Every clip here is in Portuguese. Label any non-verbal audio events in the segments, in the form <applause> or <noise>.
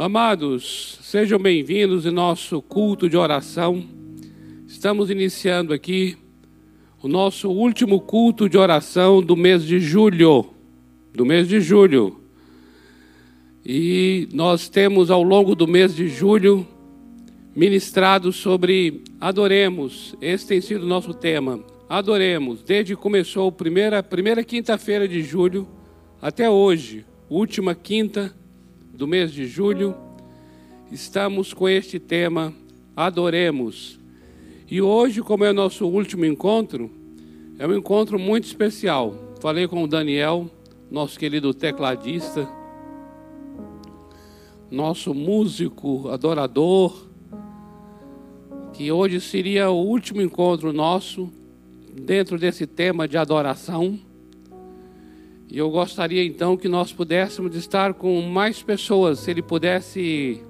Amados, sejam bem-vindos em nosso culto de oração. Estamos iniciando aqui o nosso último culto de oração do mês de julho. Do mês de julho. E nós temos ao longo do mês de julho ministrado sobre adoremos. Esse tem sido o nosso tema. Adoremos. Desde que começou a primeira, primeira quinta-feira de julho até hoje, última quinta do mês de julho, estamos com este tema, Adoremos. E hoje, como é o nosso último encontro, é um encontro muito especial. Falei com o Daniel, nosso querido tecladista, nosso músico, adorador, que hoje seria o último encontro nosso dentro desse tema de adoração. E eu gostaria então que nós pudéssemos estar com mais pessoas, se ele pudesse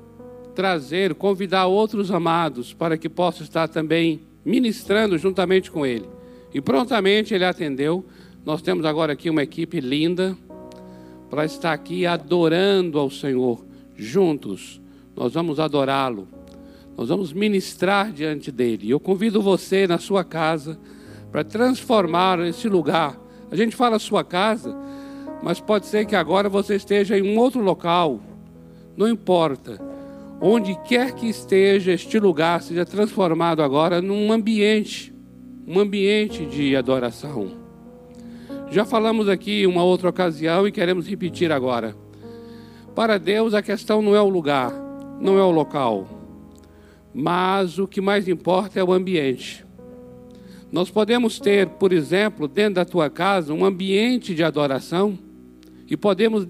trazer, convidar outros amados para que possam estar também ministrando juntamente com ele. E prontamente ele atendeu. Nós temos agora aqui uma equipe linda para estar aqui adorando ao Senhor juntos. Nós vamos adorá-lo. Nós vamos ministrar diante dele. E eu convido você na sua casa para transformar esse lugar. A gente fala sua casa, mas pode ser que agora você esteja em um outro local, não importa. Onde quer que esteja, este lugar seja transformado agora num ambiente, um ambiente de adoração. Já falamos aqui uma outra ocasião e queremos repetir agora. Para Deus a questão não é o lugar, não é o local, mas o que mais importa é o ambiente. Nós podemos ter, por exemplo, dentro da tua casa, um ambiente de adoração e podemos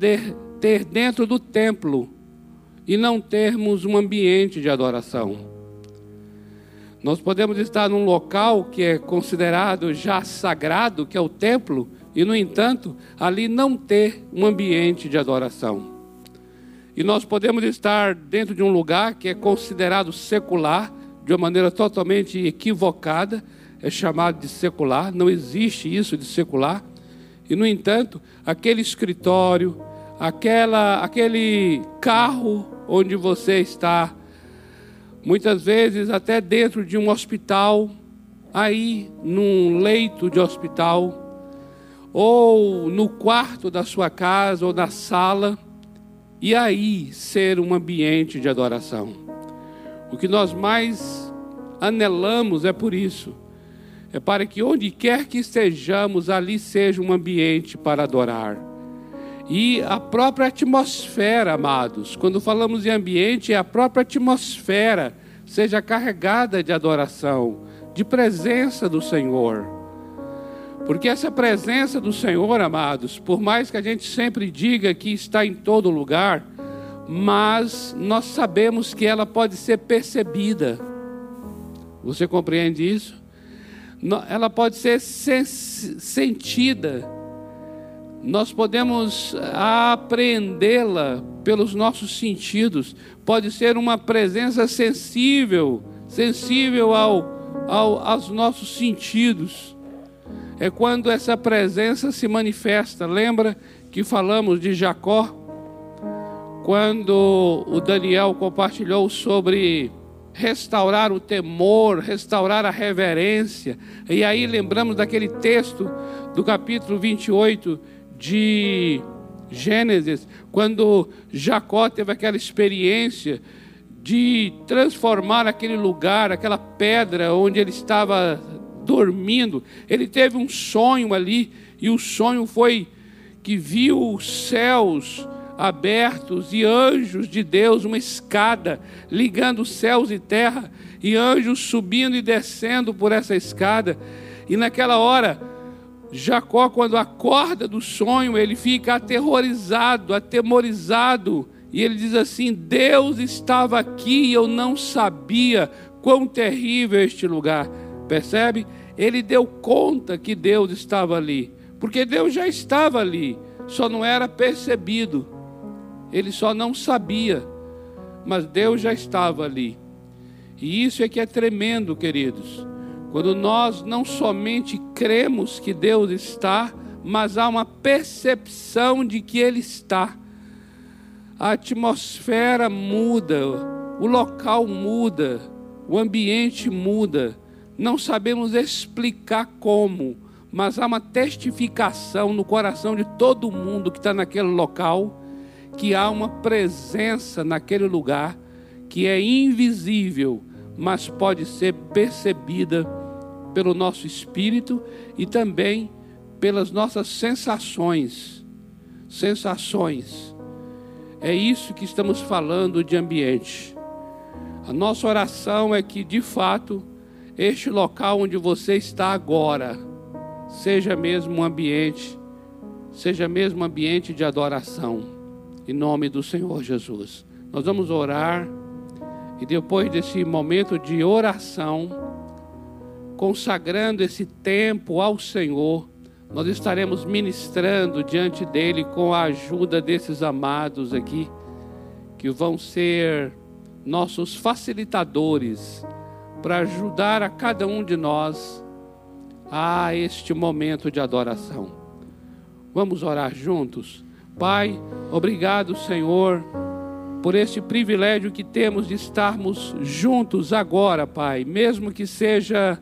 ter dentro do templo e não termos um ambiente de adoração. Nós podemos estar num local que é considerado já sagrado, que é o templo, e no entanto, ali não ter um ambiente de adoração. E nós podemos estar dentro de um lugar que é considerado secular, de uma maneira totalmente equivocada, é chamado de secular, não existe isso de secular. E, no entanto, aquele escritório, aquela, aquele carro onde você está, muitas vezes até dentro de um hospital, aí num leito de hospital, ou no quarto da sua casa ou na sala, e aí ser um ambiente de adoração. O que nós mais anelamos é por isso é para que onde quer que estejamos, ali seja um ambiente para adorar. E a própria atmosfera, amados, quando falamos em ambiente, é a própria atmosfera seja carregada de adoração, de presença do Senhor. Porque essa presença do Senhor, amados, por mais que a gente sempre diga que está em todo lugar, mas nós sabemos que ela pode ser percebida. Você compreende isso? Ela pode ser sentida, nós podemos apreendê-la pelos nossos sentidos, pode ser uma presença sensível, sensível ao, ao, aos nossos sentidos. É quando essa presença se manifesta. Lembra que falamos de Jacó? Quando o Daniel compartilhou sobre restaurar o temor, restaurar a reverência. E aí lembramos daquele texto do capítulo 28 de Gênesis, quando Jacó teve aquela experiência de transformar aquele lugar, aquela pedra onde ele estava dormindo. Ele teve um sonho ali, e o sonho foi que viu os céus abertos e anjos de Deus, uma escada ligando céus e terra, e anjos subindo e descendo por essa escada. E naquela hora, Jacó, quando acorda do sonho, ele fica aterrorizado, atemorizado, e ele diz assim: Deus estava aqui e eu não sabia quão terrível é este lugar. Percebe? Ele deu conta que Deus estava ali, porque Deus já estava ali, só não era percebido. Ele só não sabia, mas Deus já estava ali. E isso é que é tremendo, queridos. Quando nós não somente cremos que Deus está, mas há uma percepção de que Ele está. a atmosfera muda, o local muda, o ambiente muda. Não sabemos explicar como, mas há uma testificação no coração de todo mundo que está naquele local que há uma presença naquele lugar que é invisível, mas pode ser percebida pelo nosso espírito e também pelas nossas sensações. Sensações. É isso que estamos falando de ambiente. A nossa oração é que, de fato, este local onde você está agora seja mesmo um ambiente, seja mesmo um ambiente de adoração em nome do Senhor Jesus. Nós vamos orar e depois desse momento de oração, consagrando esse tempo ao Senhor, nós estaremos ministrando diante dele com a ajuda desses amados aqui, que vão ser nossos facilitadores para ajudar a cada um de nós a este momento de adoração. Vamos orar juntos? Pai, obrigado, Senhor, por este privilégio que temos de estarmos juntos agora, Pai, mesmo que seja,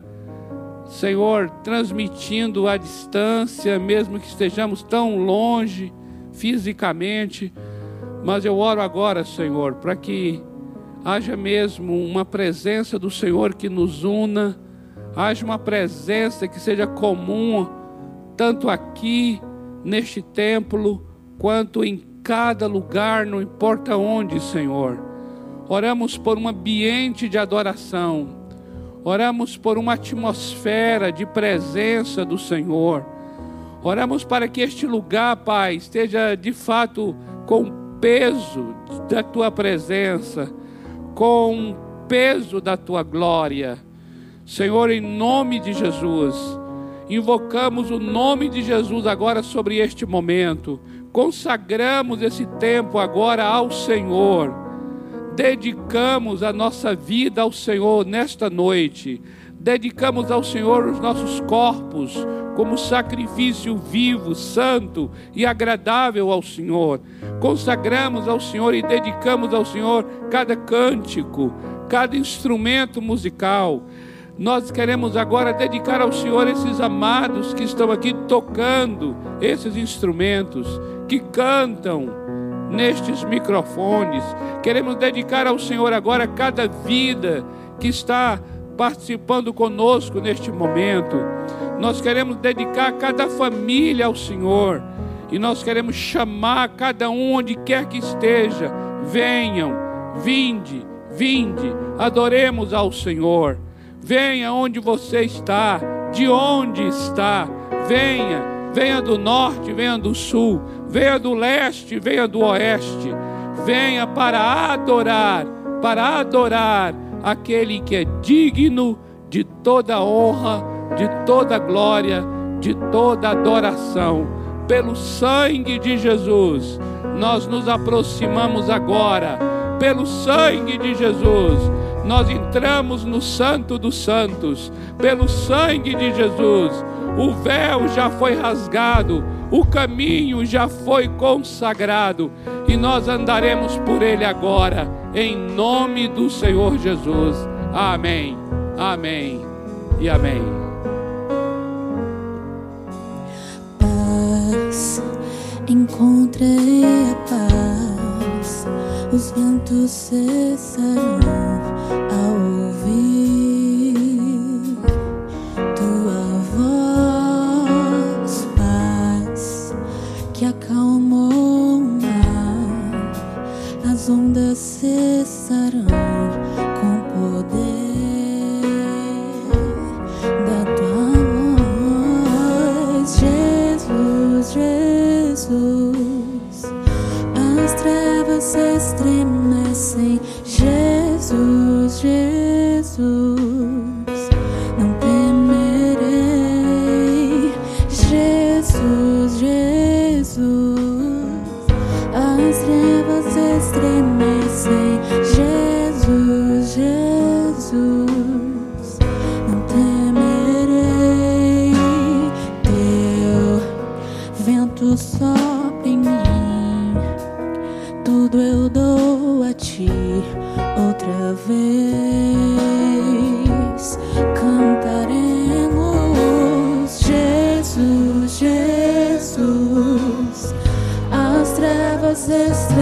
Senhor, transmitindo à distância, mesmo que estejamos tão longe fisicamente, mas eu oro agora, Senhor, para que haja mesmo uma presença do Senhor que nos una, haja uma presença que seja comum, tanto aqui neste templo, quanto em cada lugar, não importa onde, Senhor. Oramos por um ambiente de adoração, oramos por uma atmosfera de presença do Senhor. Oramos para que este lugar, Pai, esteja de fato com peso da tua presença, com peso da tua glória. Senhor, em nome de Jesus, invocamos o nome de Jesus agora sobre este momento consagramos esse tempo agora ao Senhor, dedicamos a nossa vida ao Senhor nesta noite, dedicamos ao Senhor os nossos corpos como sacrifício vivo, santo e agradável ao Senhor. Consagramos ao Senhor e dedicamos ao Senhor cada cântico, cada instrumento musical. Nós queremos agora dedicar ao Senhor esses amados que estão aqui tocando esses instrumentos que cantam nestes microfones. Queremos dedicar ao Senhor agora cada vida que está participando conosco neste momento. Nós queremos dedicar cada família ao Senhor. E nós queremos chamar cada um onde quer que esteja. Venham, vinde, vinde, adoremos ao Senhor. Venha onde você está, de onde está. Venha, venha do norte, venha do sul, venha do leste, venha do oeste, venha para adorar, para adorar aquele que é digno de toda honra, de toda glória, de toda adoração. Pelo sangue de Jesus, nós nos aproximamos agora. Pelo sangue de Jesus, nós entramos no Santo dos Santos. Pelo sangue de Jesus, o véu já foi rasgado o caminho já foi consagrado e nós andaremos por ele agora, em nome do Senhor Jesus. Amém, amém e amém. Paz, encontrei a paz, os ventos cessarão ondas cessarão com poder da tua voz, Jesus, Jesus. As trevas se estremecem, Jesus, Jesus. Não temerei, Jesus, Jesus. sem Jesus, Jesus. Não temerei teu vento sopra em mim. Tudo eu dou a ti outra vez. Cantaremos Jesus, Jesus. As trevas estão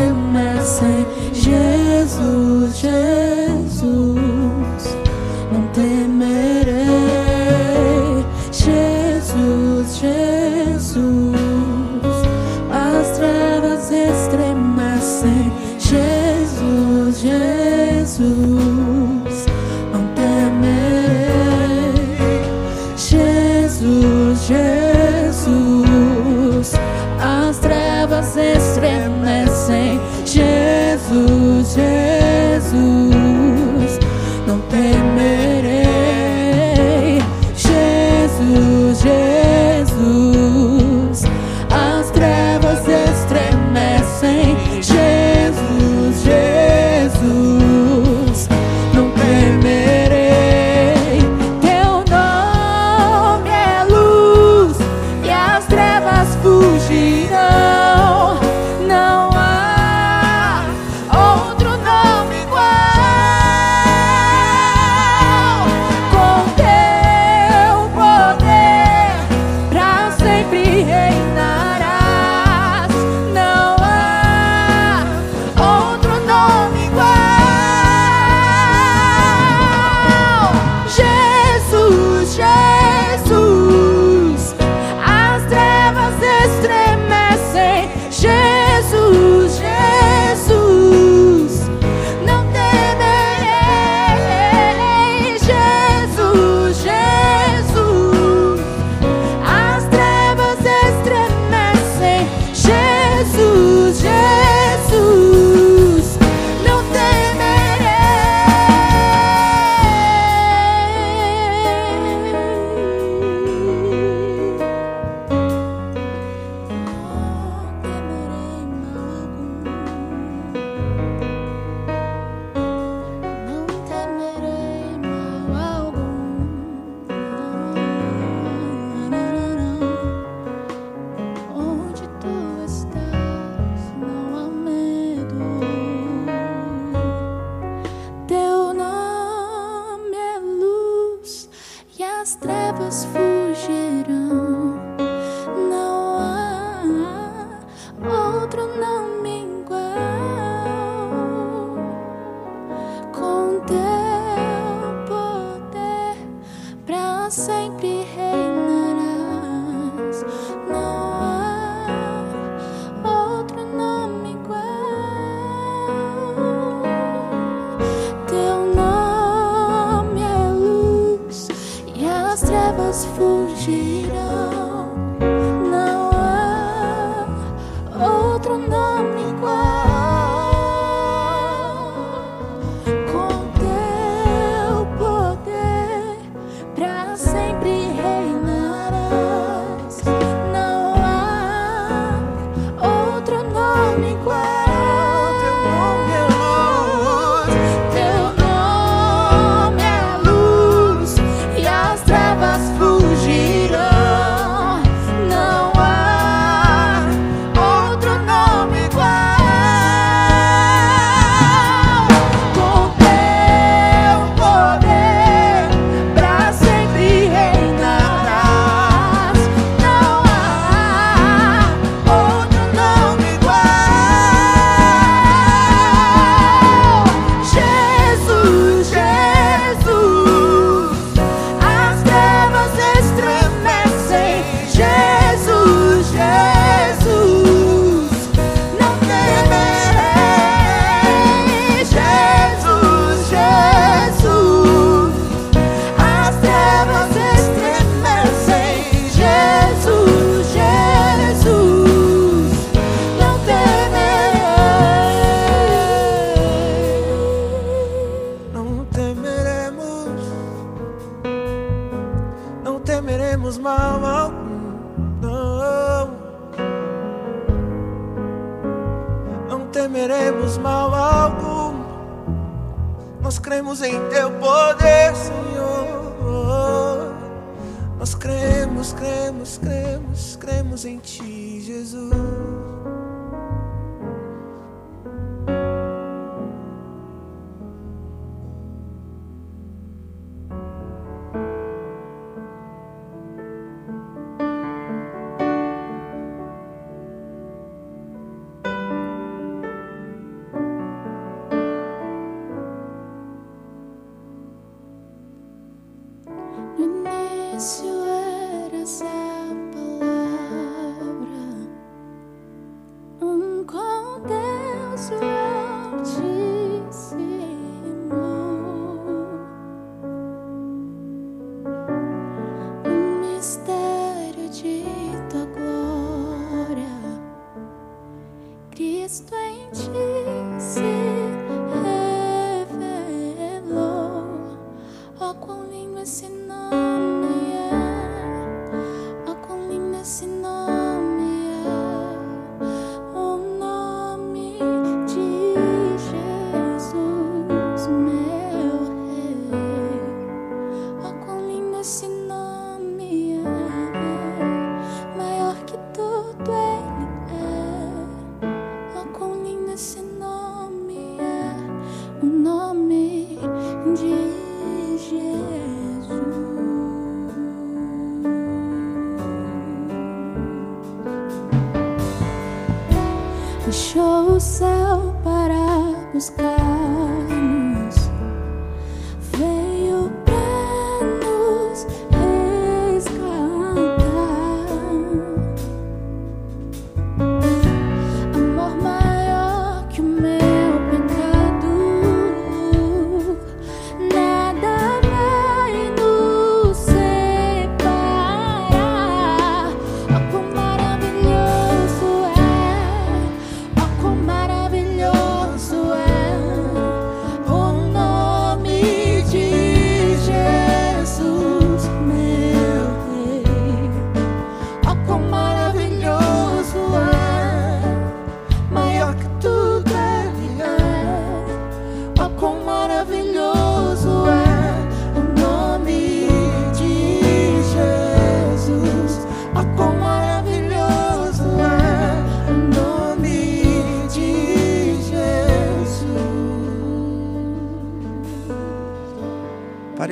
answer.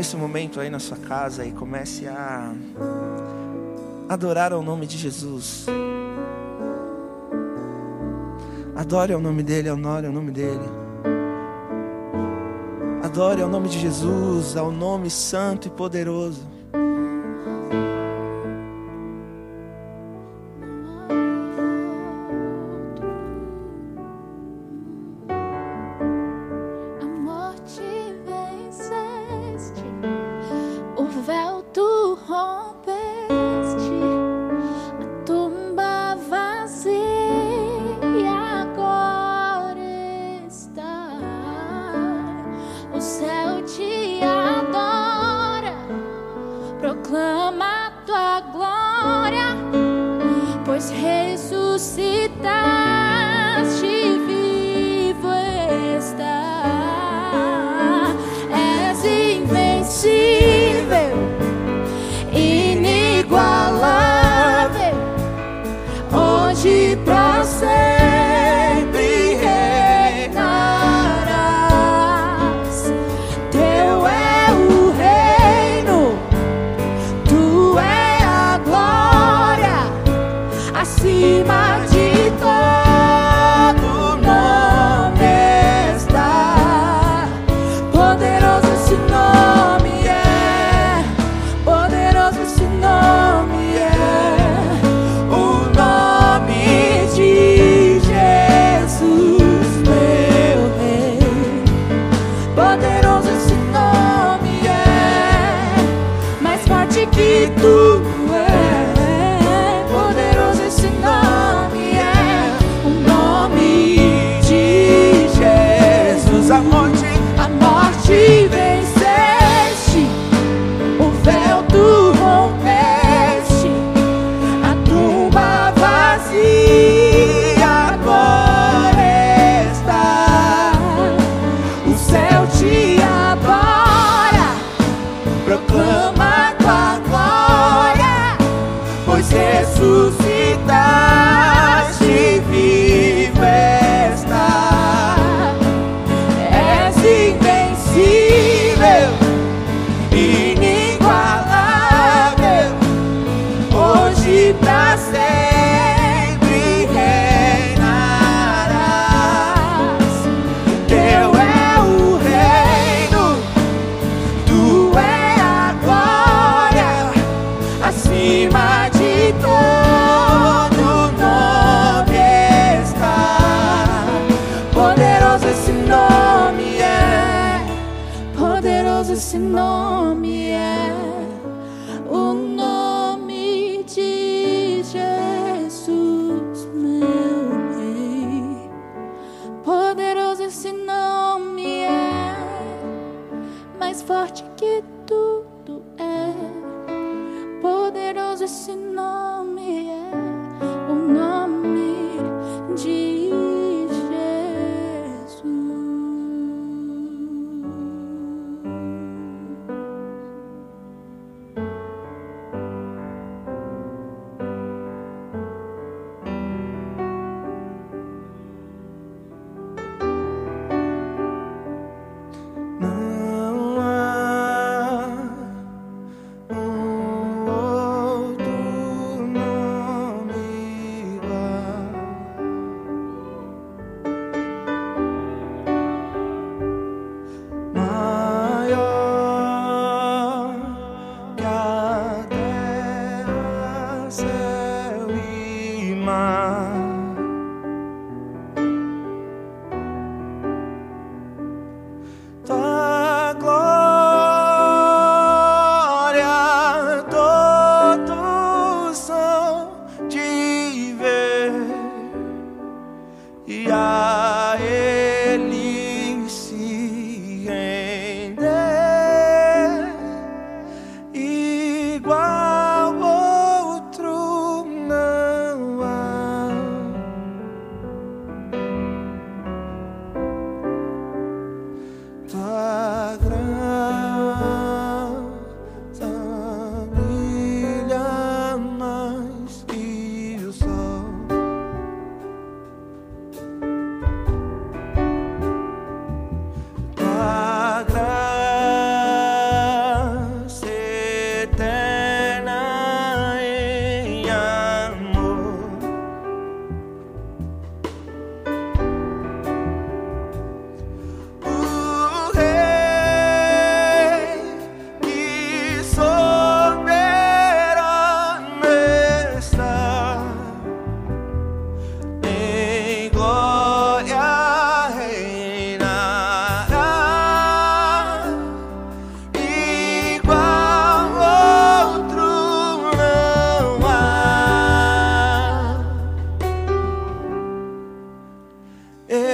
nesse momento aí na sua casa e comece a adorar ao nome de Jesus. Adore o nome dele, honore o nome dele. Adore o nome de Jesus, ao nome santo e poderoso. jeito.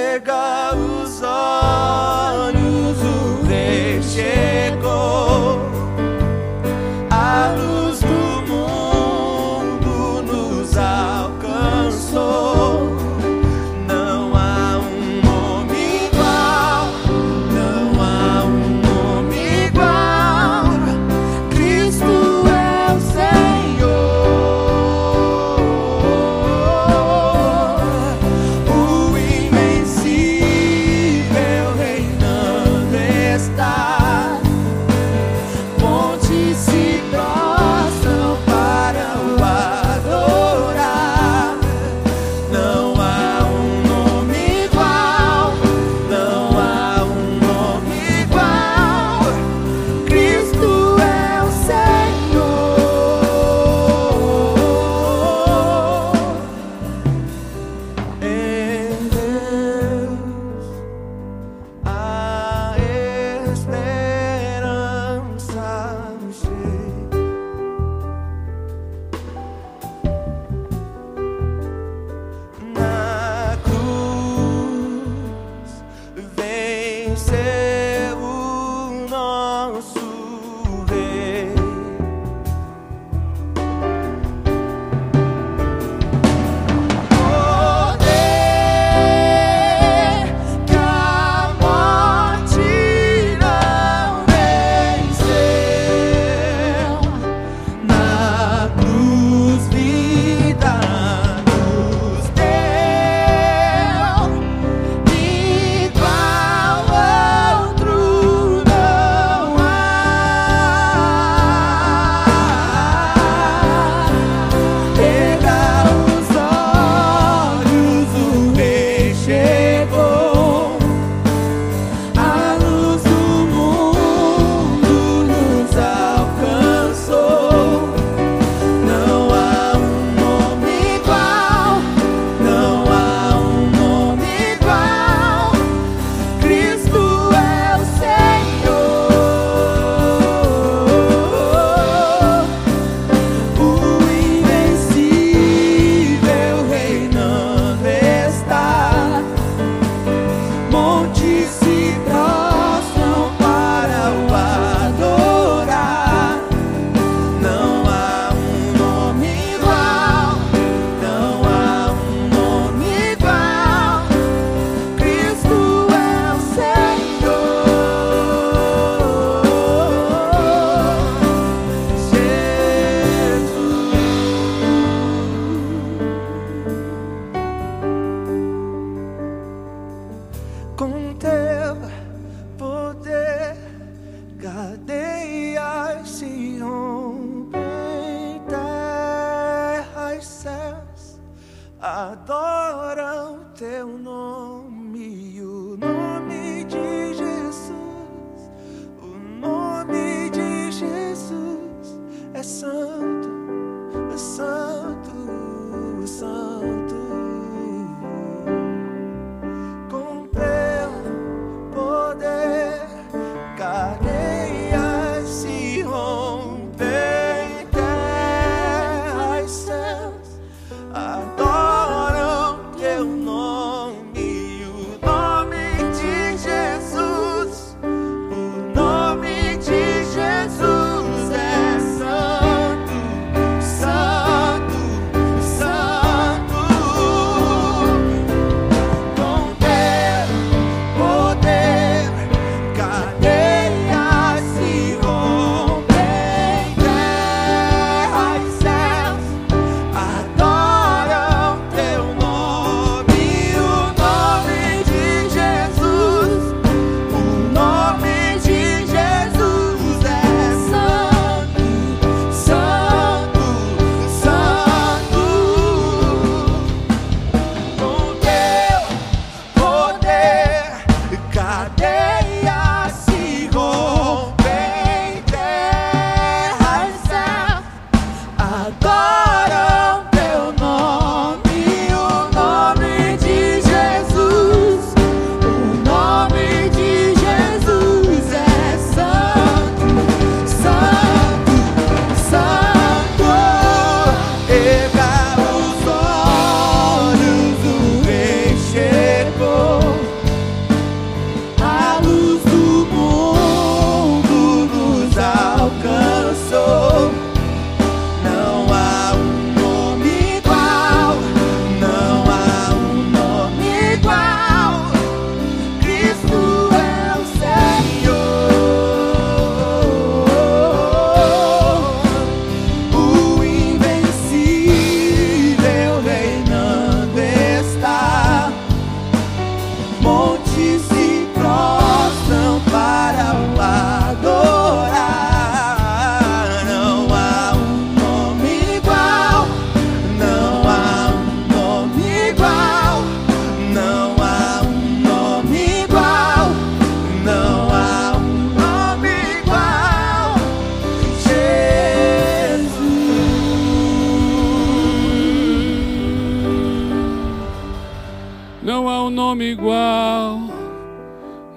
Omega.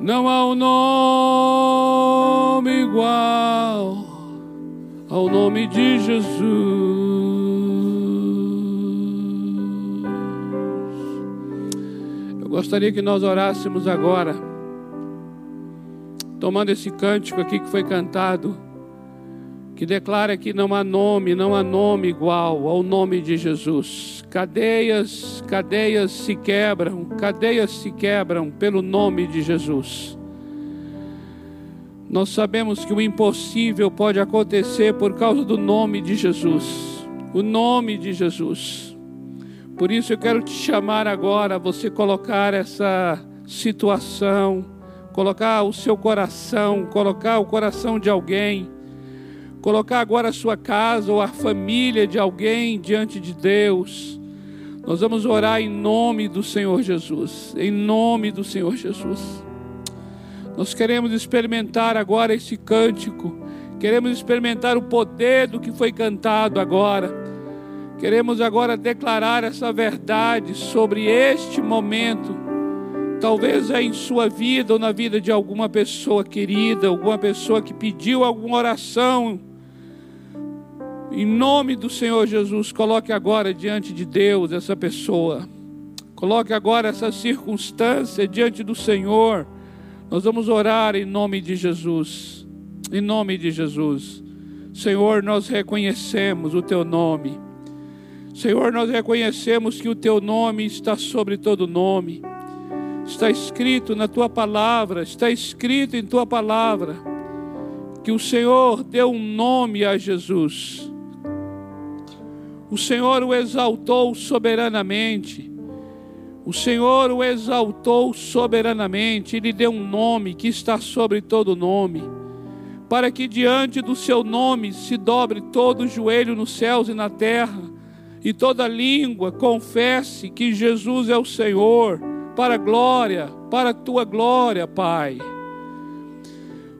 Não há um nome igual ao nome de Jesus. Eu gostaria que nós orássemos agora, tomando esse cântico aqui que foi cantado, que declara que não há nome, não há nome igual ao nome de Jesus. Cadeias, cadeias se quebram, cadeias se quebram pelo nome de Jesus. Nós sabemos que o impossível pode acontecer por causa do nome de Jesus. O nome de Jesus. Por isso eu quero te chamar agora você colocar essa situação, colocar o seu coração, colocar o coração de alguém colocar agora a sua casa ou a família de alguém diante de Deus. Nós vamos orar em nome do Senhor Jesus, em nome do Senhor Jesus. Nós queremos experimentar agora esse cântico, queremos experimentar o poder do que foi cantado agora. Queremos agora declarar essa verdade sobre este momento. Talvez é em sua vida ou na vida de alguma pessoa querida, alguma pessoa que pediu alguma oração em nome do Senhor Jesus, coloque agora diante de Deus essa pessoa. Coloque agora essa circunstância diante do Senhor. Nós vamos orar em nome de Jesus. Em nome de Jesus. Senhor, nós reconhecemos o teu nome. Senhor, nós reconhecemos que o teu nome está sobre todo nome. Está escrito na tua palavra, está escrito em tua palavra que o Senhor deu um nome a Jesus. O Senhor o exaltou soberanamente. O Senhor o exaltou soberanamente. Ele deu um nome que está sobre todo nome. Para que diante do seu nome se dobre todo joelho nos céus e na terra, e toda língua confesse que Jesus é o Senhor, para a glória, para a tua glória, Pai.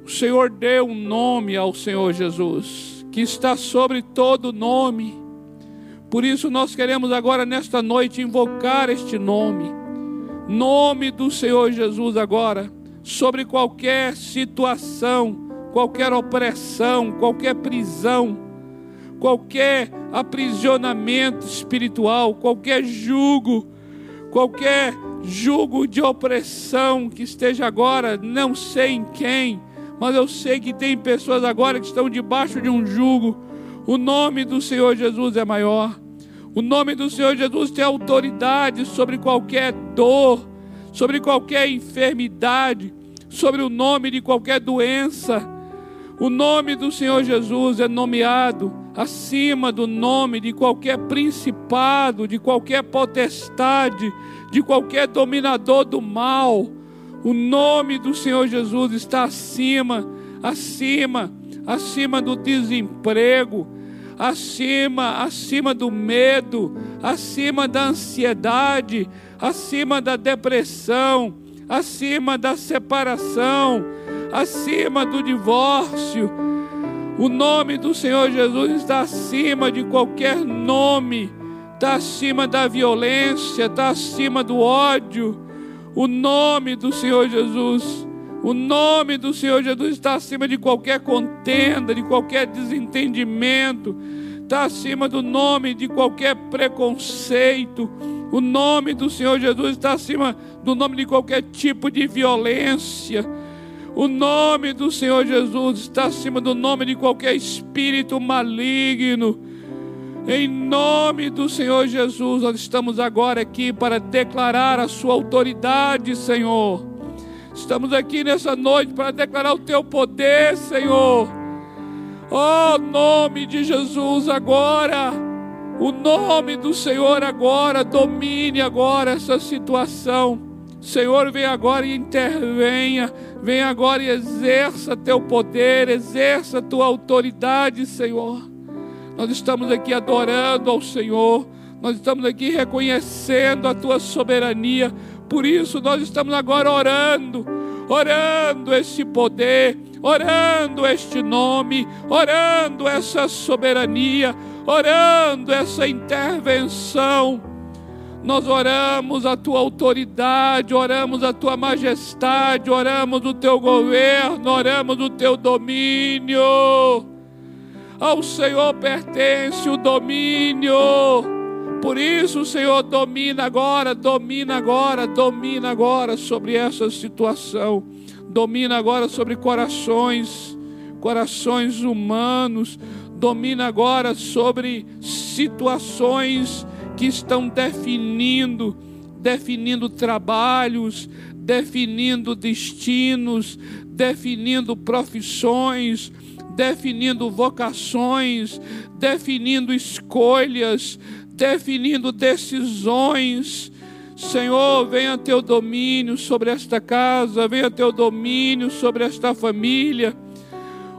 O Senhor deu um nome ao Senhor Jesus, que está sobre todo nome. Por isso nós queremos agora nesta noite invocar este nome, nome do Senhor Jesus agora, sobre qualquer situação, qualquer opressão, qualquer prisão, qualquer aprisionamento espiritual, qualquer jugo, qualquer jugo de opressão que esteja agora, não sei em quem, mas eu sei que tem pessoas agora que estão debaixo de um jugo. O nome do Senhor Jesus é maior. O nome do Senhor Jesus tem autoridade sobre qualquer dor, sobre qualquer enfermidade, sobre o nome de qualquer doença. O nome do Senhor Jesus é nomeado acima do nome de qualquer principado, de qualquer potestade, de qualquer dominador do mal. O nome do Senhor Jesus está acima, acima, acima do desemprego, acima, acima do medo, acima da ansiedade, acima da depressão, acima da separação, acima do divórcio. O nome do Senhor Jesus está acima de qualquer nome, está acima da violência, está acima do ódio. O nome do Senhor Jesus, o nome do Senhor Jesus está acima de qualquer contenda, de qualquer desentendimento, está acima do nome de qualquer preconceito. O nome do Senhor Jesus está acima do nome de qualquer tipo de violência. O nome do Senhor Jesus está acima do nome de qualquer espírito maligno. Em nome do Senhor Jesus, nós estamos agora aqui para declarar a Sua autoridade, Senhor. Estamos aqui nessa noite para declarar o Teu poder, Senhor. Oh, nome de Jesus agora. O nome do Senhor agora domine agora essa situação. Senhor, vem agora e intervenha, vem agora e exerça teu poder, exerça tua autoridade, Senhor. Nós estamos aqui adorando ao Senhor, nós estamos aqui reconhecendo a tua soberania, por isso nós estamos agora orando, orando esse poder, orando este nome, orando essa soberania, orando essa intervenção nós oramos a tua autoridade, oramos a tua majestade, oramos o teu governo, oramos o teu domínio. Ao Senhor pertence o domínio. Por isso Senhor domina agora, domina agora, domina agora sobre essa situação. Domina agora sobre corações, corações humanos. Domina agora sobre situações que estão definindo, definindo trabalhos, definindo destinos, definindo profissões, definindo vocações, definindo escolhas, definindo decisões. Senhor, venha teu domínio sobre esta casa, venha teu domínio sobre esta família.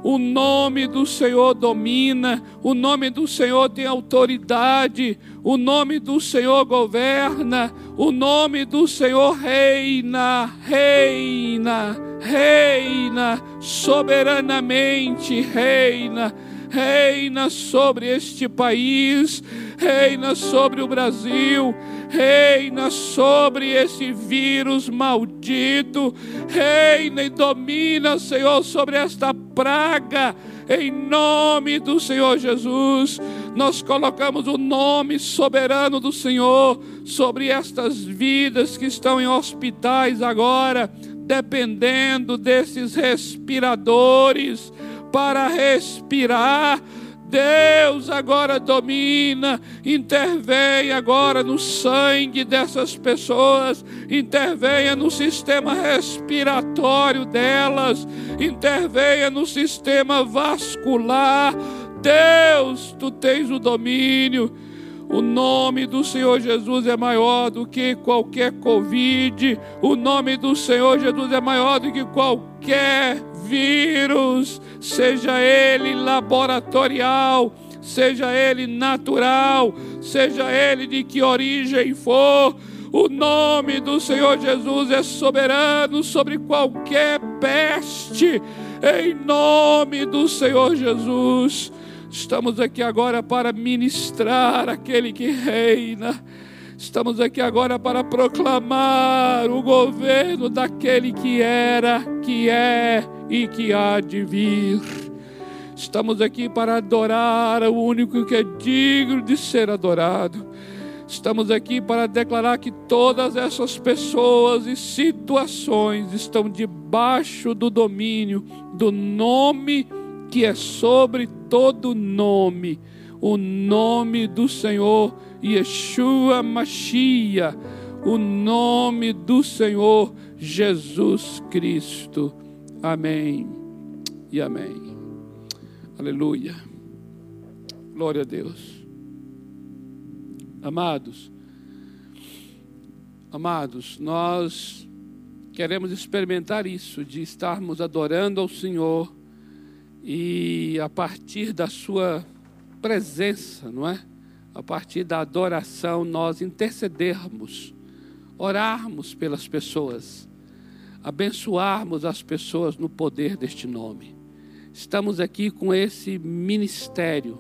O nome do Senhor domina, o nome do Senhor tem autoridade, o nome do Senhor governa, o nome do Senhor reina, reina, reina, soberanamente reina, reina sobre este país, reina sobre o Brasil, reina sobre esse vírus maldito, reina e domina, Senhor, sobre esta praga, em nome do Senhor Jesus. Nós colocamos o nome soberano do Senhor sobre estas vidas que estão em hospitais agora, dependendo desses respiradores para respirar Deus agora domina, intervém agora no sangue dessas pessoas, intervenha no sistema respiratório delas, intervenha no sistema vascular. Deus, tu tens o domínio. O nome do Senhor Jesus é maior do que qualquer Covid. O nome do Senhor Jesus é maior do que qualquer vírus, seja ele laboratorial, seja ele natural, seja ele de que origem for. O nome do Senhor Jesus é soberano sobre qualquer peste. Em nome do Senhor Jesus. Estamos aqui agora para ministrar aquele que reina. Estamos aqui agora para proclamar o governo daquele que era, que é e que há de vir. Estamos aqui para adorar o único que é digno de ser adorado. Estamos aqui para declarar que todas essas pessoas e situações estão debaixo do domínio do nome que é sobre todo nome, o nome do Senhor Yeshua Mashiach, o nome do Senhor Jesus Cristo. Amém e amém. Aleluia. Glória a Deus. Amados, amados, nós queremos experimentar isso, de estarmos adorando ao Senhor e a partir da Sua presença, não é? A partir da adoração, nós intercedermos, orarmos pelas pessoas, abençoarmos as pessoas no poder deste nome. Estamos aqui com esse ministério.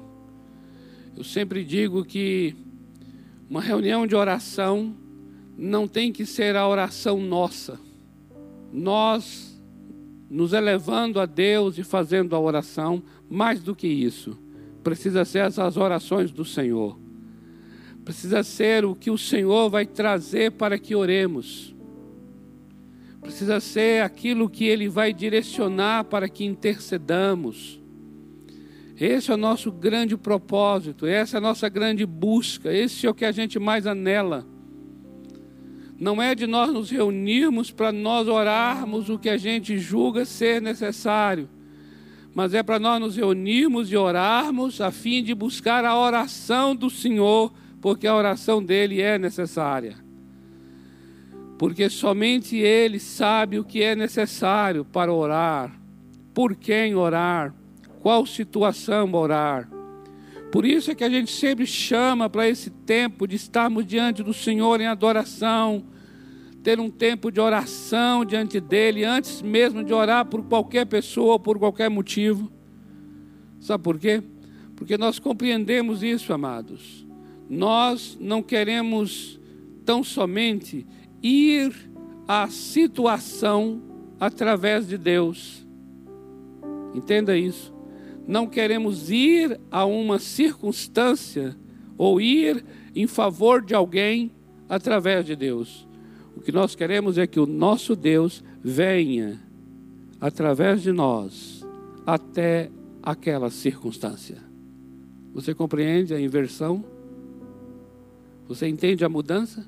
Eu sempre digo que uma reunião de oração não tem que ser a oração nossa. Nós nos elevando a Deus e fazendo a oração, mais do que isso, precisa ser essas orações do Senhor. Precisa ser o que o Senhor vai trazer para que oremos. Precisa ser aquilo que Ele vai direcionar para que intercedamos. Esse é o nosso grande propósito, essa é a nossa grande busca, esse é o que a gente mais anela. Não é de nós nos reunirmos para nós orarmos o que a gente julga ser necessário, mas é para nós nos reunirmos e orarmos a fim de buscar a oração do Senhor, porque a oração dele é necessária. Porque somente ele sabe o que é necessário para orar, por quem orar, qual situação orar. Por isso é que a gente sempre chama para esse tempo de estarmos diante do Senhor em adoração, ter um tempo de oração diante dele, antes mesmo de orar por qualquer pessoa por qualquer motivo. Sabe por quê? Porque nós compreendemos isso, amados. Nós não queremos tão somente ir à situação através de Deus. Entenda isso não queremos ir a uma circunstância ou ir em favor de alguém através de Deus. O que nós queremos é que o nosso Deus venha através de nós até aquela circunstância. Você compreende a inversão? Você entende a mudança?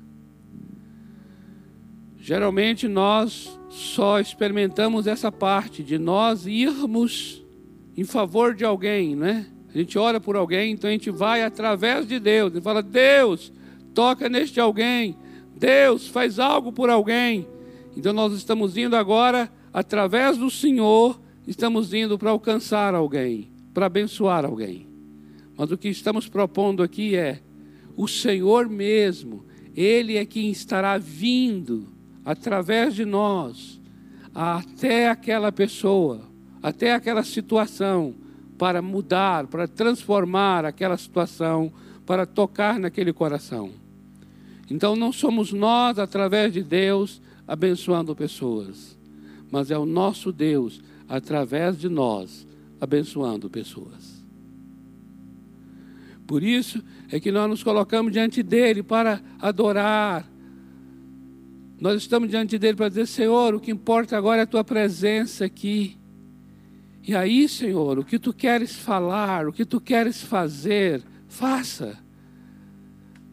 Geralmente nós só experimentamos essa parte de nós irmos em favor de alguém, né? A gente ora por alguém, então a gente vai através de Deus e fala: Deus, toca neste alguém. Deus, faz algo por alguém. Então nós estamos indo agora, através do Senhor, estamos indo para alcançar alguém, para abençoar alguém. Mas o que estamos propondo aqui é: o Senhor mesmo, Ele é quem estará vindo através de nós até aquela pessoa até aquela situação, para mudar, para transformar aquela situação, para tocar naquele coração. Então não somos nós, através de Deus, abençoando pessoas, mas é o nosso Deus, através de nós, abençoando pessoas. Por isso é que nós nos colocamos diante dele para adorar. Nós estamos diante dele para dizer: Senhor, o que importa agora é a tua presença aqui. E aí, Senhor, o que tu queres falar, o que tu queres fazer, faça.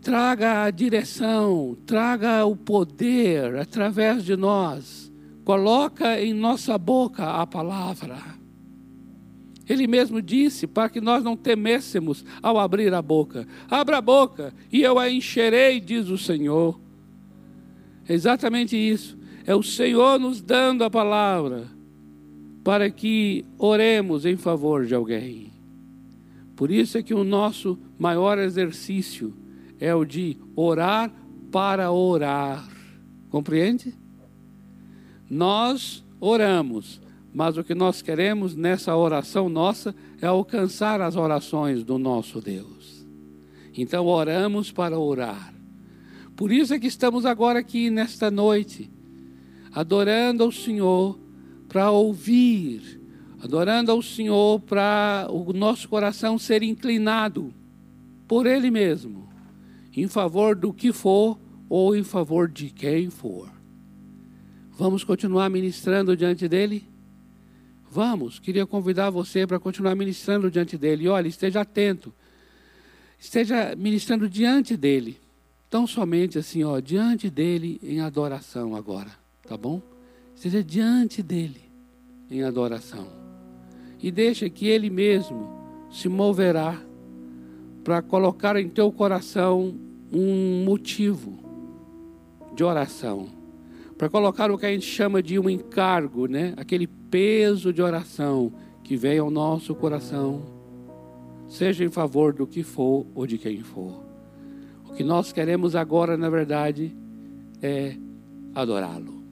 Traga a direção, traga o poder através de nós. Coloca em nossa boca a palavra. Ele mesmo disse para que nós não temêssemos ao abrir a boca. Abra a boca e eu a encherei, diz o Senhor. É exatamente isso. É o Senhor nos dando a palavra para que oremos em favor de alguém. Por isso é que o nosso maior exercício é o de orar para orar. Compreende? Nós oramos, mas o que nós queremos nessa oração nossa é alcançar as orações do nosso Deus. Então oramos para orar. Por isso é que estamos agora aqui nesta noite, adorando ao Senhor para ouvir, adorando ao Senhor, para o nosso coração ser inclinado por Ele mesmo, em favor do que for ou em favor de quem for. Vamos continuar ministrando diante dele? Vamos, queria convidar você para continuar ministrando diante dele. Olha, esteja atento, esteja ministrando diante dele, tão somente assim, ó, diante dele em adoração agora, tá bom? Esteja diante dele em adoração. E deixa que Ele mesmo se moverá para colocar em teu coração um motivo de oração. Para colocar o que a gente chama de um encargo, né? aquele peso de oração que vem ao nosso coração, seja em favor do que for ou de quem for. O que nós queremos agora, na verdade, é adorá-lo.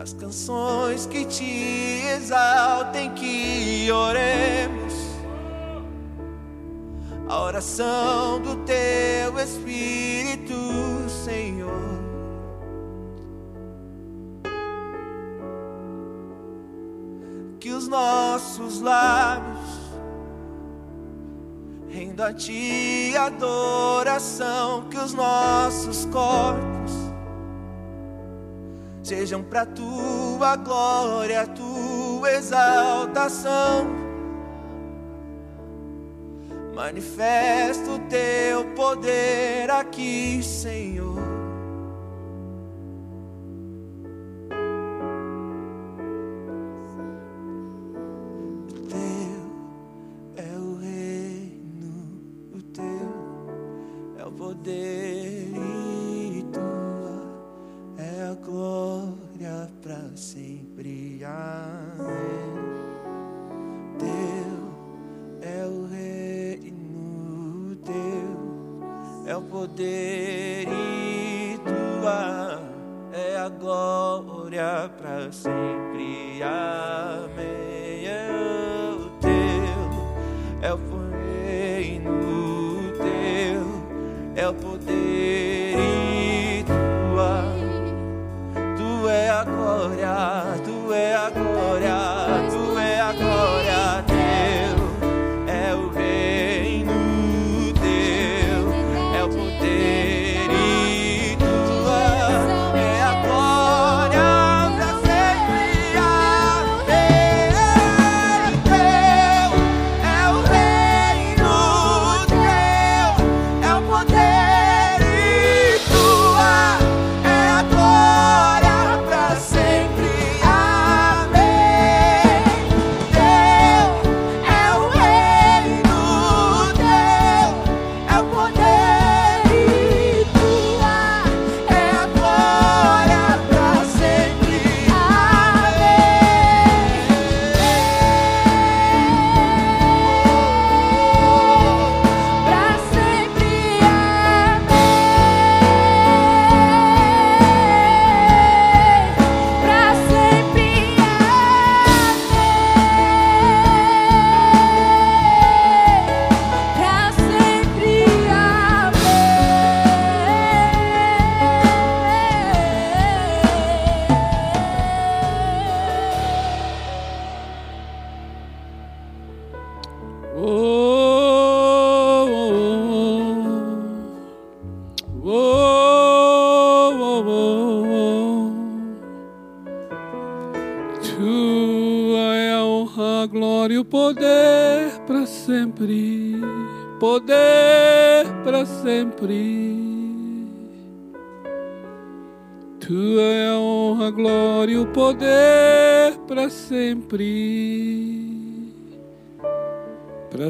As canções que te exaltem, que oremos. A oração do teu Espírito, Senhor. Que os nossos lábios renda a ti adoração, que os nossos corpos sejam para tua glória, tua exaltação. Manifesta o teu poder aqui, Senhor.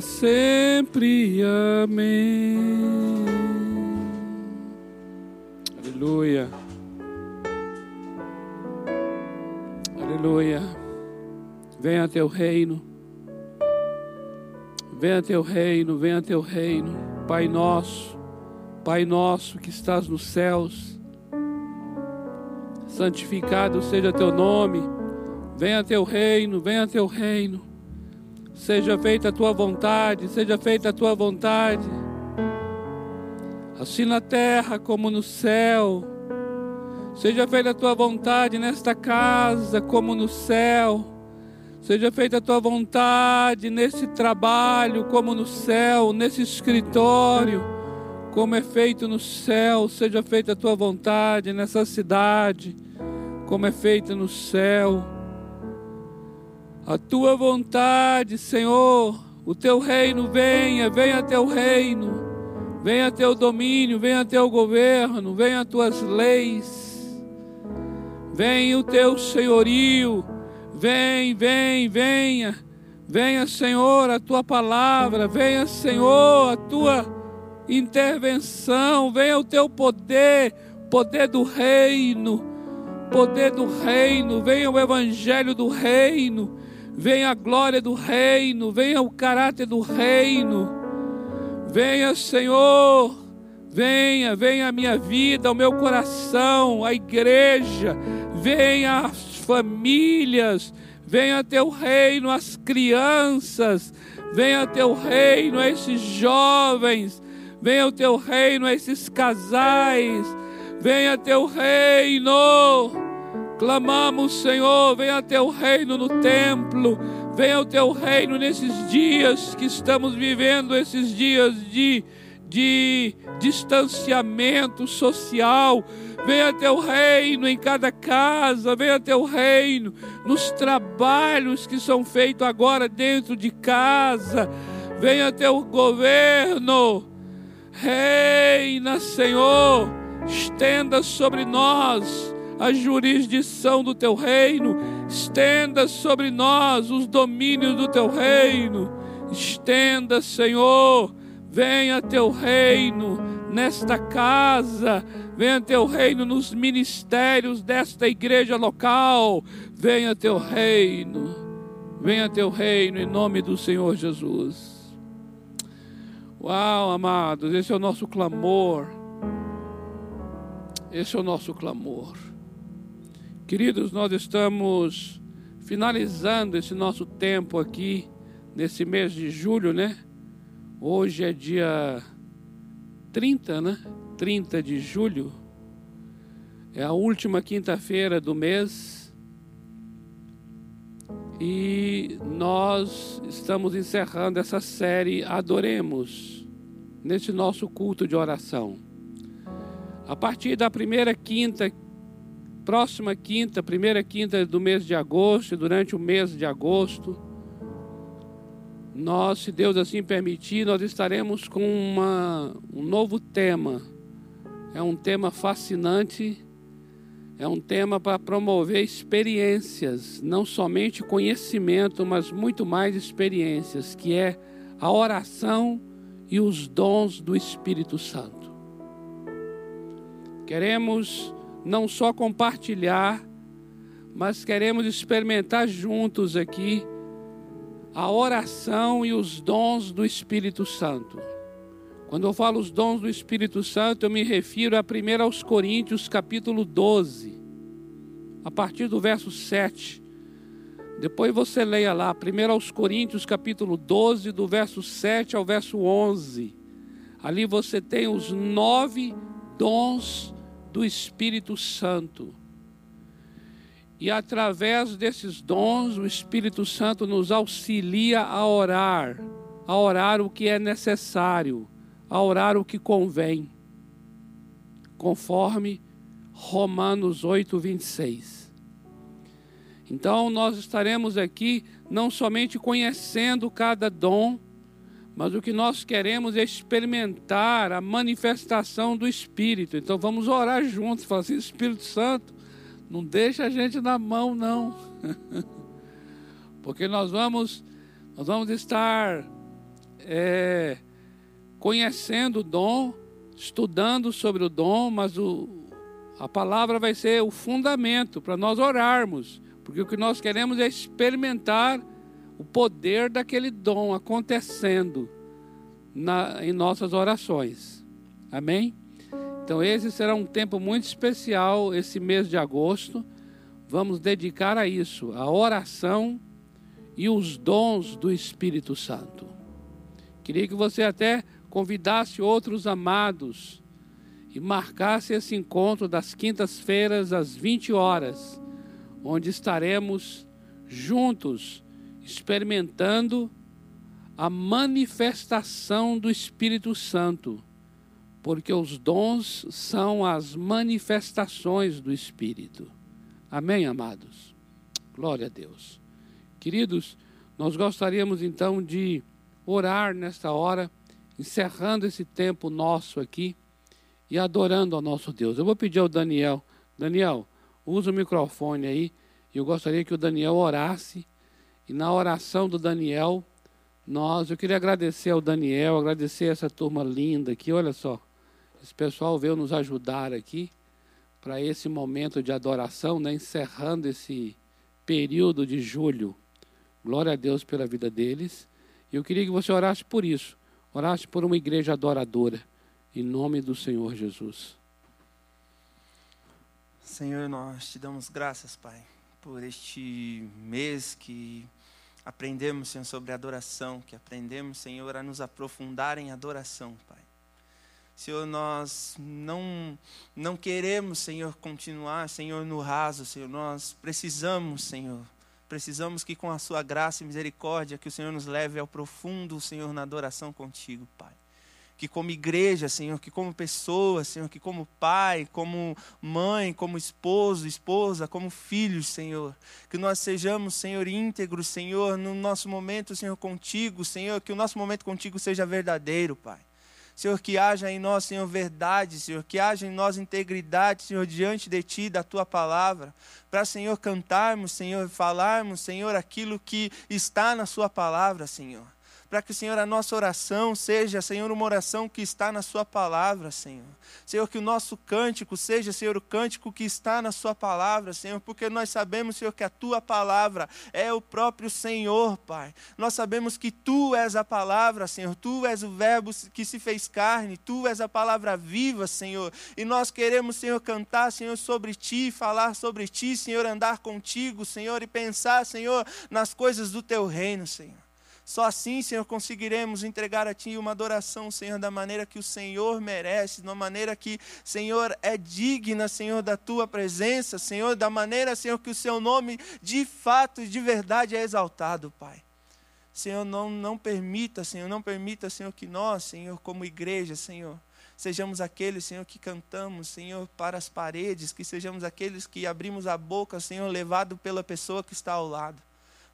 Sempre. Amém. Aleluia. Aleluia. Venha teu reino. Venha teu reino, venha teu reino. Pai nosso, Pai nosso que estás nos céus. Santificado seja teu nome. Venha teu reino, venha teu reino. Seja feita a tua vontade, seja feita a tua vontade, assim na terra como no céu. Seja feita a tua vontade nesta casa como no céu. Seja feita a tua vontade nesse trabalho como no céu, nesse escritório como é feito no céu. Seja feita a tua vontade nessa cidade como é feita no céu. A tua vontade, Senhor, o teu reino venha, venha teu reino, venha teu domínio, venha teu governo, venha tuas leis, venha o teu senhorio, vem, vem, venha, venha, Senhor, a tua palavra, venha, Senhor, a tua intervenção, venha o teu poder, poder do reino, poder do reino, venha o evangelho do reino, venha a glória do reino, venha o caráter do reino, Venha, Senhor, venha, venha a minha vida, o meu coração, a igreja, venha as famílias, venha teu reino às crianças, venha teu reino a esses jovens, venha o teu reino a esses casais, venha teu reino. Clamamos, Senhor, venha teu reino no templo, venha o teu reino nesses dias que estamos vivendo, esses dias de, de distanciamento social. Venha teu reino em cada casa, venha teu reino nos trabalhos que são feitos agora dentro de casa. Venha teu governo. Reina, Senhor, estenda sobre nós a jurisdição do teu reino, estenda sobre nós os domínios do teu reino. Estenda, Senhor, venha teu reino nesta casa, venha teu reino nos ministérios desta igreja local, venha teu reino, venha teu reino em nome do Senhor Jesus. Uau, amados, esse é o nosso clamor. Esse é o nosso clamor. Queridos, nós estamos finalizando esse nosso tempo aqui, nesse mês de julho, né? Hoje é dia 30, né? 30 de julho. É a última quinta-feira do mês. E nós estamos encerrando essa série Adoremos, nesse nosso culto de oração. A partir da primeira quinta, próxima quinta, primeira quinta do mês de agosto, durante o mês de agosto, nós, se Deus assim permitir, nós estaremos com uma, um novo tema. É um tema fascinante é um tema para promover experiências, não somente conhecimento, mas muito mais experiências, que é a oração e os dons do Espírito Santo. Queremos não só compartilhar, mas queremos experimentar juntos aqui a oração e os dons do Espírito Santo. Quando eu falo os dons do Espírito Santo, eu me refiro a 1 aos Coríntios, capítulo 12, a partir do verso 7. Depois você leia lá, 1 aos Coríntios, capítulo 12, do verso 7 ao verso 11. Ali você tem os nove dons do Espírito Santo. E através desses dons, o Espírito Santo nos auxilia a orar, a orar o que é necessário a orar o que convém, conforme Romanos 8, 26. Então, nós estaremos aqui não somente conhecendo cada dom, mas o que nós queremos é experimentar a manifestação do Espírito. Então, vamos orar juntos, falar assim: Espírito Santo, não deixa a gente na mão, não. <laughs> Porque nós vamos, nós vamos estar. É, conhecendo o dom, estudando sobre o dom, mas o, a palavra vai ser o fundamento para nós orarmos, porque o que nós queremos é experimentar o poder daquele dom acontecendo na, em nossas orações. Amém? Então, esse será um tempo muito especial, esse mês de agosto. Vamos dedicar a isso, a oração e os dons do Espírito Santo. Queria que você até convidasse outros amados e marcasse esse encontro das quintas-feiras às 20 horas, onde estaremos juntos experimentando a manifestação do Espírito Santo, porque os dons são as manifestações do Espírito. Amém, amados? Glória a Deus. Queridos, nós gostaríamos então de orar nesta hora encerrando esse tempo nosso aqui e adorando ao nosso Deus. Eu vou pedir ao Daniel, Daniel, usa o microfone aí. Eu gostaria que o Daniel orasse e na oração do Daniel, nós, eu queria agradecer ao Daniel, agradecer essa turma linda aqui, olha só. Esse pessoal veio nos ajudar aqui para esse momento de adoração, né, encerrando esse período de julho. Glória a Deus pela vida deles. E eu queria que você orasse por isso orasse por uma igreja adoradora, em nome do Senhor Jesus. Senhor, nós te damos graças, Pai, por este mês que aprendemos, Senhor, sobre adoração, que aprendemos, Senhor, a nos aprofundar em adoração, Pai. Senhor, nós não, não queremos, Senhor, continuar, Senhor, no raso, Senhor. Nós precisamos, Senhor, precisamos que com a Sua graça e misericórdia, que o Senhor nos leve ao profundo, Senhor, na adoração contigo, Pai que como igreja, Senhor, que como pessoa, Senhor, que como pai, como mãe, como esposo, esposa, como filhos, Senhor, que nós sejamos, Senhor, íntegros, Senhor, no nosso momento, Senhor, contigo, Senhor, que o nosso momento contigo seja verdadeiro, Pai. Senhor, que haja em nós, Senhor, verdade, Senhor, que haja em nós integridade, Senhor, diante de Ti, da Tua palavra, para, Senhor, cantarmos, Senhor, falarmos, Senhor, aquilo que está na Sua palavra, Senhor para que, Senhor, a nossa oração seja, Senhor, uma oração que está na Sua palavra, Senhor. Senhor, que o nosso cântico seja, Senhor, o cântico que está na Sua palavra, Senhor, porque nós sabemos, Senhor, que a Tua palavra é o próprio Senhor, Pai. Nós sabemos que Tu és a palavra, Senhor, Tu és o Verbo que se fez carne, Tu és a palavra viva, Senhor. E nós queremos, Senhor, cantar, Senhor, sobre Ti, falar sobre Ti, Senhor, andar contigo, Senhor, e pensar, Senhor, nas coisas do Teu reino, Senhor. Só assim, Senhor, conseguiremos entregar a Ti uma adoração, Senhor, da maneira que o Senhor merece, de uma maneira que, Senhor, é digna, Senhor, da Tua presença, Senhor, da maneira, Senhor, que o Seu nome de fato e de verdade é exaltado, Pai. Senhor, não, não permita, Senhor, não permita, Senhor, que nós, Senhor, como igreja, Senhor, sejamos aqueles, Senhor, que cantamos, Senhor, para as paredes, que sejamos aqueles que abrimos a boca, Senhor, levado pela pessoa que está ao lado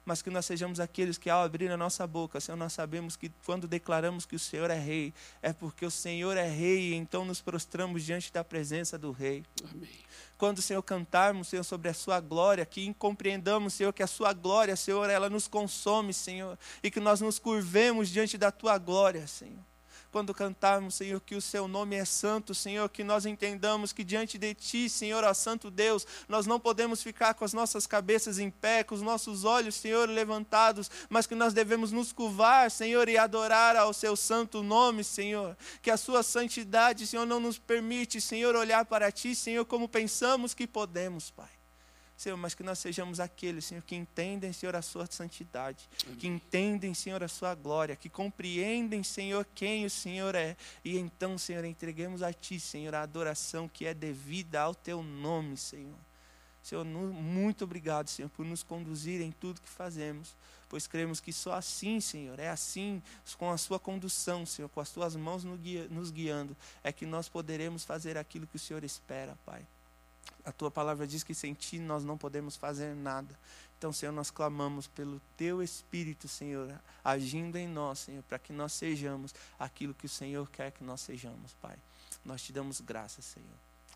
mas que nós sejamos aqueles que, ao abrir a nossa boca, Senhor, nós sabemos que quando declaramos que o Senhor é Rei, é porque o Senhor é Rei e então nos prostramos diante da presença do Rei. Amém. Quando, Senhor, cantarmos, Senhor, sobre a Sua glória, que compreendamos, Senhor, que a Sua glória, Senhor, ela nos consome, Senhor, e que nós nos curvemos diante da Tua glória, Senhor quando cantarmos, Senhor, que o seu nome é santo, Senhor, que nós entendamos que diante de Ti, Senhor, ó Santo Deus, nós não podemos ficar com as nossas cabeças em pé, com os nossos olhos, Senhor, levantados, mas que nós devemos nos curvar, Senhor, e adorar ao seu santo nome, Senhor. Que a Sua santidade, Senhor, não nos permite, Senhor, olhar para Ti, Senhor, como pensamos que podemos, Pai. Senhor, mas que nós sejamos aqueles, Senhor, que entendem, Senhor, a sua santidade, Amém. que entendem, Senhor, a sua glória, que compreendem, Senhor, quem o Senhor é. E então, Senhor, entreguemos a Ti, Senhor, a adoração que é devida ao Teu nome, Senhor. Senhor, muito obrigado, Senhor, por nos conduzir em tudo que fazemos, pois cremos que só assim, Senhor, é assim, com a Sua condução, Senhor, com as Tuas mãos nos guiando, é que nós poderemos fazer aquilo que o Senhor espera, Pai. A tua palavra diz que sem ti nós não podemos fazer nada. Então, Senhor, nós clamamos pelo teu Espírito, Senhor, agindo em nós, Senhor, para que nós sejamos aquilo que o Senhor quer que nós sejamos, Pai. Nós te damos graças, Senhor.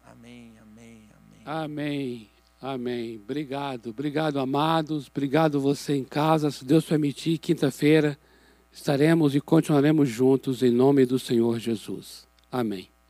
Amém, amém, amém. Amém, amém. Obrigado, obrigado, amados. Obrigado você em casa. Se Deus permitir, quinta-feira estaremos e continuaremos juntos em nome do Senhor Jesus. Amém.